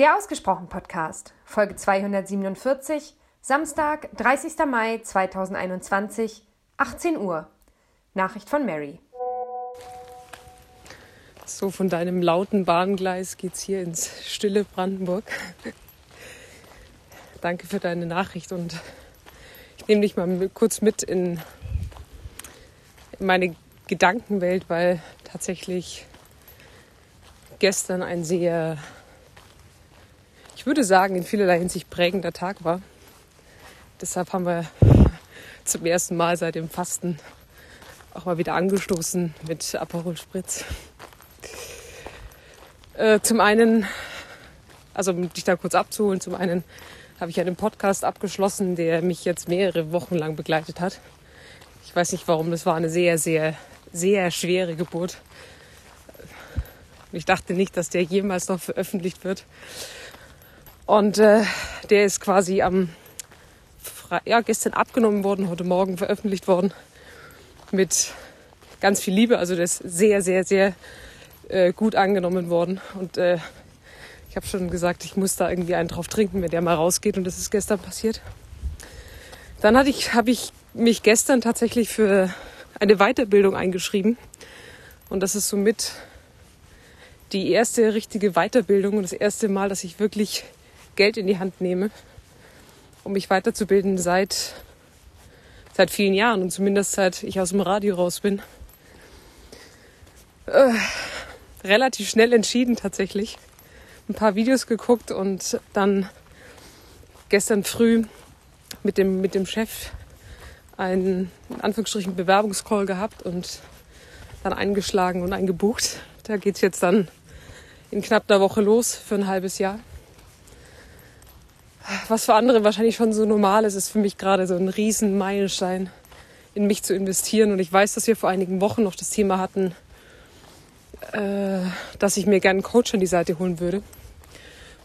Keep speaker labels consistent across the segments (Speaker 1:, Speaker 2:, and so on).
Speaker 1: Der Ausgesprochen Podcast, Folge 247, Samstag, 30. Mai 2021, 18 Uhr. Nachricht von Mary.
Speaker 2: So, von deinem lauten Bahngleis geht's hier ins stille Brandenburg. Danke für deine Nachricht und ich nehme dich mal kurz mit in meine Gedankenwelt, weil tatsächlich gestern ein sehr, ich würde sagen, in vielerlei Hinsicht prägender Tag war. Deshalb haben wir zum ersten Mal seit dem Fasten auch mal wieder angestoßen mit Aperol Spritz. Äh, zum einen, also um dich da kurz abzuholen, zum einen habe ich einen Podcast abgeschlossen, der mich jetzt mehrere Wochen lang begleitet hat. Ich weiß nicht warum, das war eine sehr, sehr, sehr schwere Geburt. Ich dachte nicht, dass der jemals noch veröffentlicht wird. Und äh, der ist quasi am Fre ja, gestern abgenommen worden, heute Morgen veröffentlicht worden. Mit ganz viel Liebe. Also der ist sehr, sehr, sehr äh, gut angenommen worden. Und äh, ich habe schon gesagt, ich muss da irgendwie einen drauf trinken, wenn der mal rausgeht. Und das ist gestern passiert. Dann ich, habe ich mich gestern tatsächlich für eine Weiterbildung eingeschrieben. Und das ist somit die erste richtige Weiterbildung und das erste Mal, dass ich wirklich Geld in die Hand nehme, um mich weiterzubilden seit, seit vielen Jahren und zumindest seit ich aus dem Radio raus bin. Äh, relativ schnell entschieden tatsächlich. Ein paar Videos geguckt und dann gestern früh mit dem, mit dem Chef einen, in Anführungsstrichen, Bewerbungscall gehabt und dann eingeschlagen und eingebucht. Da geht es jetzt dann in knapp einer Woche los für ein halbes Jahr. Was für andere wahrscheinlich schon so normal ist, ist für mich gerade so ein riesen Meilenstein, in mich zu investieren. Und ich weiß, dass wir vor einigen Wochen noch das Thema hatten, äh, dass ich mir gerne einen Coach an die Seite holen würde.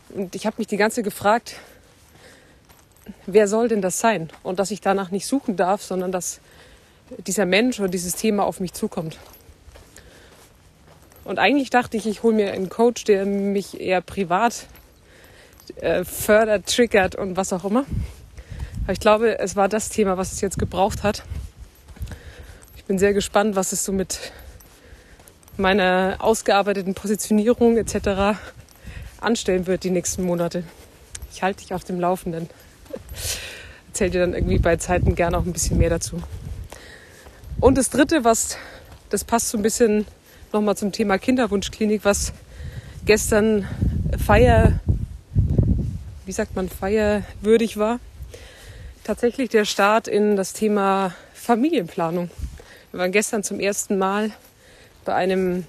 Speaker 2: Und ich habe mich die ganze Zeit gefragt, wer soll denn das sein? Und dass ich danach nicht suchen darf, sondern dass dieser Mensch oder dieses Thema auf mich zukommt. Und eigentlich dachte ich, ich hole mir einen Coach, der mich eher privat äh, fördert, triggert und was auch immer. Aber ich glaube, es war das Thema, was es jetzt gebraucht hat. Ich bin sehr gespannt, was es so mit meiner ausgearbeiteten Positionierung etc. anstellen wird die nächsten Monate. Ich halte dich auf dem Laufenden. Erzähl dir dann irgendwie bei Zeiten gerne auch ein bisschen mehr dazu. Und das Dritte, was das passt so ein bisschen nochmal zum Thema Kinderwunschklinik, was gestern Feier, wie sagt man, feierwürdig war. Tatsächlich der Start in das Thema Familienplanung. Wir waren gestern zum ersten Mal bei einem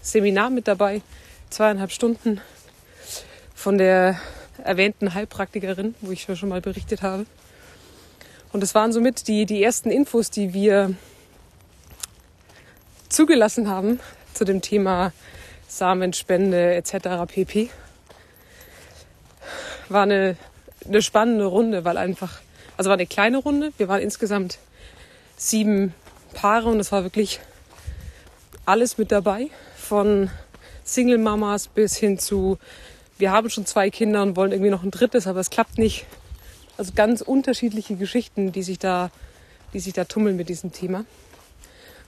Speaker 2: Seminar mit dabei, zweieinhalb Stunden von der erwähnten Heilpraktikerin, wo ich schon mal berichtet habe. Und es waren somit die, die ersten Infos, die wir zugelassen haben zu dem Thema Samenspende etc. pp. War eine, eine spannende Runde, weil einfach, also war eine kleine Runde. Wir waren insgesamt sieben Paare und es war wirklich alles mit dabei. Von Single Mamas bis hin zu, wir haben schon zwei Kinder und wollen irgendwie noch ein drittes, aber es klappt nicht. Also ganz unterschiedliche Geschichten, die sich da, die sich da tummeln mit diesem Thema.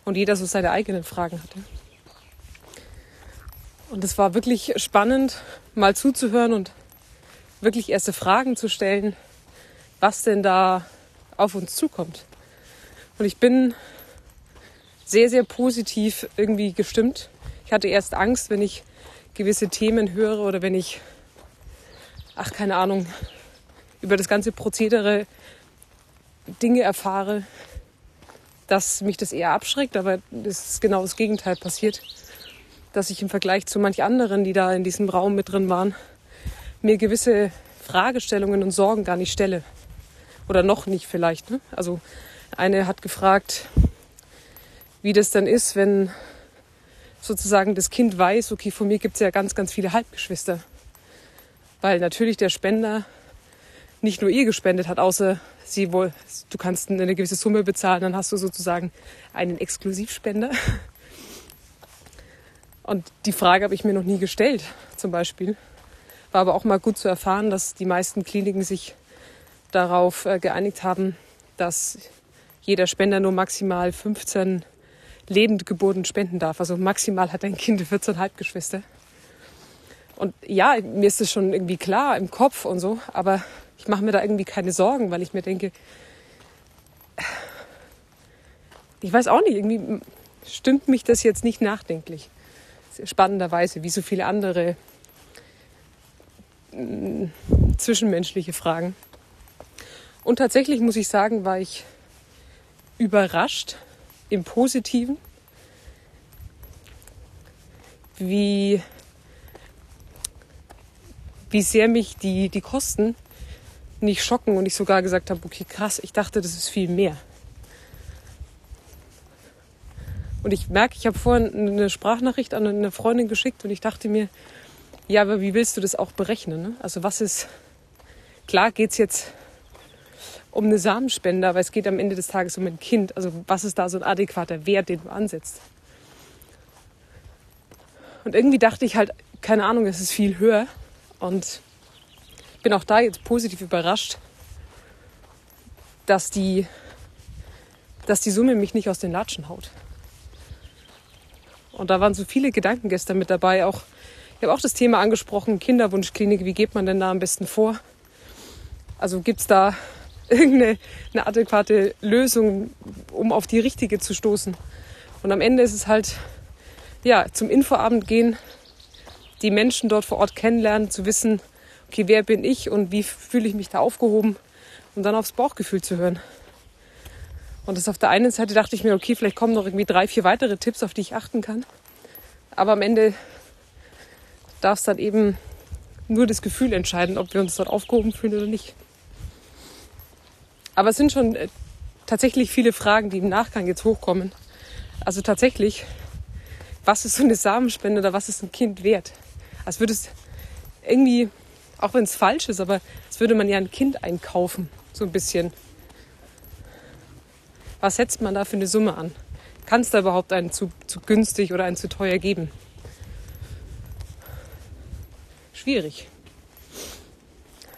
Speaker 2: Und jeder so seine eigenen Fragen hatte. Und es war wirklich spannend, mal zuzuhören und wirklich erste Fragen zu stellen, was denn da auf uns zukommt. Und ich bin sehr, sehr positiv irgendwie gestimmt. Ich hatte erst Angst, wenn ich gewisse Themen höre oder wenn ich, ach keine Ahnung, über das ganze Prozedere Dinge erfahre, dass mich das eher abschreckt, aber es ist genau das Gegenteil passiert dass ich im Vergleich zu manch anderen, die da in diesem Raum mit drin waren, mir gewisse Fragestellungen und Sorgen gar nicht stelle. Oder noch nicht vielleicht. Ne? Also eine hat gefragt, wie das dann ist, wenn sozusagen das Kind weiß, okay, von mir gibt es ja ganz, ganz viele Halbgeschwister. Weil natürlich der Spender nicht nur ihr gespendet hat, außer sie wohl, du kannst eine gewisse Summe bezahlen, dann hast du sozusagen einen Exklusivspender. Und die Frage habe ich mir noch nie gestellt, zum Beispiel. War aber auch mal gut zu erfahren, dass die meisten Kliniken sich darauf äh, geeinigt haben, dass jeder Spender nur maximal 15 Lebendgeburten spenden darf. Also maximal hat ein Kind 14 Halbgeschwister. Und ja, mir ist das schon irgendwie klar im Kopf und so, aber ich mache mir da irgendwie keine Sorgen, weil ich mir denke, ich weiß auch nicht, irgendwie stimmt mich das jetzt nicht nachdenklich. Spannenderweise, wie so viele andere zwischenmenschliche Fragen. Und tatsächlich muss ich sagen, war ich überrascht im Positiven, wie, wie sehr mich die, die Kosten nicht schocken und ich sogar gesagt habe, okay, krass, ich dachte, das ist viel mehr. Und ich merke, ich habe vorhin eine Sprachnachricht an eine Freundin geschickt und ich dachte mir, ja, aber wie willst du das auch berechnen? Ne? Also was ist, klar geht es jetzt um eine Samenspende, aber es geht am Ende des Tages um ein Kind. Also was ist da so ein adäquater Wert, den du ansetzt? Und irgendwie dachte ich halt, keine Ahnung, es ist viel höher. Und bin auch da jetzt positiv überrascht, dass die, dass die Summe mich nicht aus den Latschen haut. Und da waren so viele Gedanken gestern mit dabei. Auch, ich habe auch das Thema angesprochen, Kinderwunschklinik, wie geht man denn da am besten vor? Also gibt es da irgendeine eine adäquate Lösung, um auf die richtige zu stoßen? Und am Ende ist es halt, ja, zum Infoabend gehen, die Menschen dort vor Ort kennenlernen, zu wissen, okay, wer bin ich und wie fühle ich mich da aufgehoben und dann aufs Bauchgefühl zu hören. Und das auf der einen Seite dachte ich mir, okay, vielleicht kommen noch irgendwie drei, vier weitere Tipps, auf die ich achten kann. Aber am Ende darf es dann eben nur das Gefühl entscheiden, ob wir uns dort aufgehoben fühlen oder nicht. Aber es sind schon äh, tatsächlich viele Fragen, die im Nachgang jetzt hochkommen. Also tatsächlich, was ist so eine Samenspende oder was ist ein Kind wert? Als würde es irgendwie, auch wenn es falsch ist, aber als würde man ja ein Kind einkaufen, so ein bisschen. Was setzt man da für eine Summe an? Kann es da überhaupt einen zu, zu günstig oder einen zu teuer geben? Schwierig.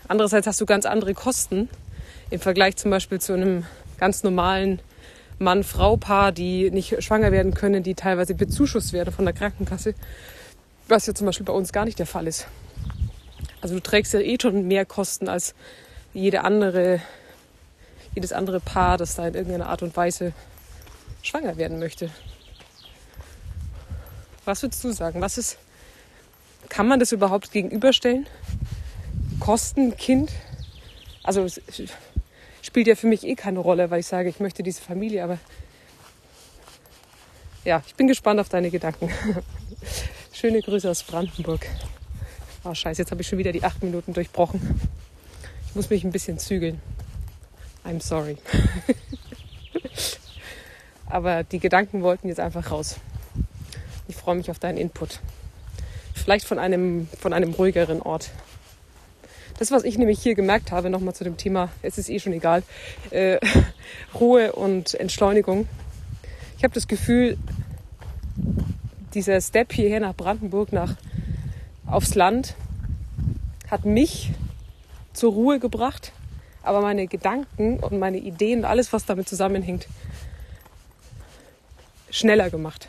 Speaker 2: Andererseits hast du ganz andere Kosten im Vergleich zum Beispiel zu einem ganz normalen Mann-Frau-Paar, die nicht schwanger werden können, die teilweise bezuschusst werden von der Krankenkasse, was ja zum Beispiel bei uns gar nicht der Fall ist. Also du trägst ja eh schon mehr Kosten als jede andere, jedes andere Paar, das da in irgendeiner Art und Weise schwanger werden möchte. Was würdest du sagen? Was ist, kann man das überhaupt gegenüberstellen? Kosten, Kind? Also es spielt ja für mich eh keine Rolle, weil ich sage, ich möchte diese Familie, aber ja, ich bin gespannt auf deine Gedanken. Schöne Grüße aus Brandenburg. Oh scheiße, jetzt habe ich schon wieder die acht Minuten durchbrochen. Ich muss mich ein bisschen zügeln. I'm sorry. Aber die Gedanken wollten jetzt einfach raus. Ich freue mich auf deinen Input. Vielleicht von einem, von einem ruhigeren Ort. Das, was ich nämlich hier gemerkt habe, nochmal zu dem Thema, es ist eh schon egal, äh, Ruhe und Entschleunigung. Ich habe das Gefühl, dieser Step hierher nach Brandenburg, nach aufs Land, hat mich zur Ruhe gebracht, aber meine Gedanken und meine Ideen und alles, was damit zusammenhängt, schneller gemacht.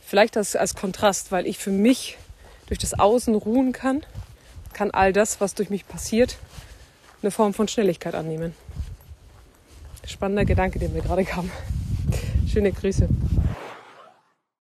Speaker 2: Vielleicht das als Kontrast, weil ich für mich durch das Außen ruhen kann, kann all das, was durch mich passiert, eine Form von Schnelligkeit annehmen. Spannender Gedanke, den mir gerade kam. Schöne Grüße.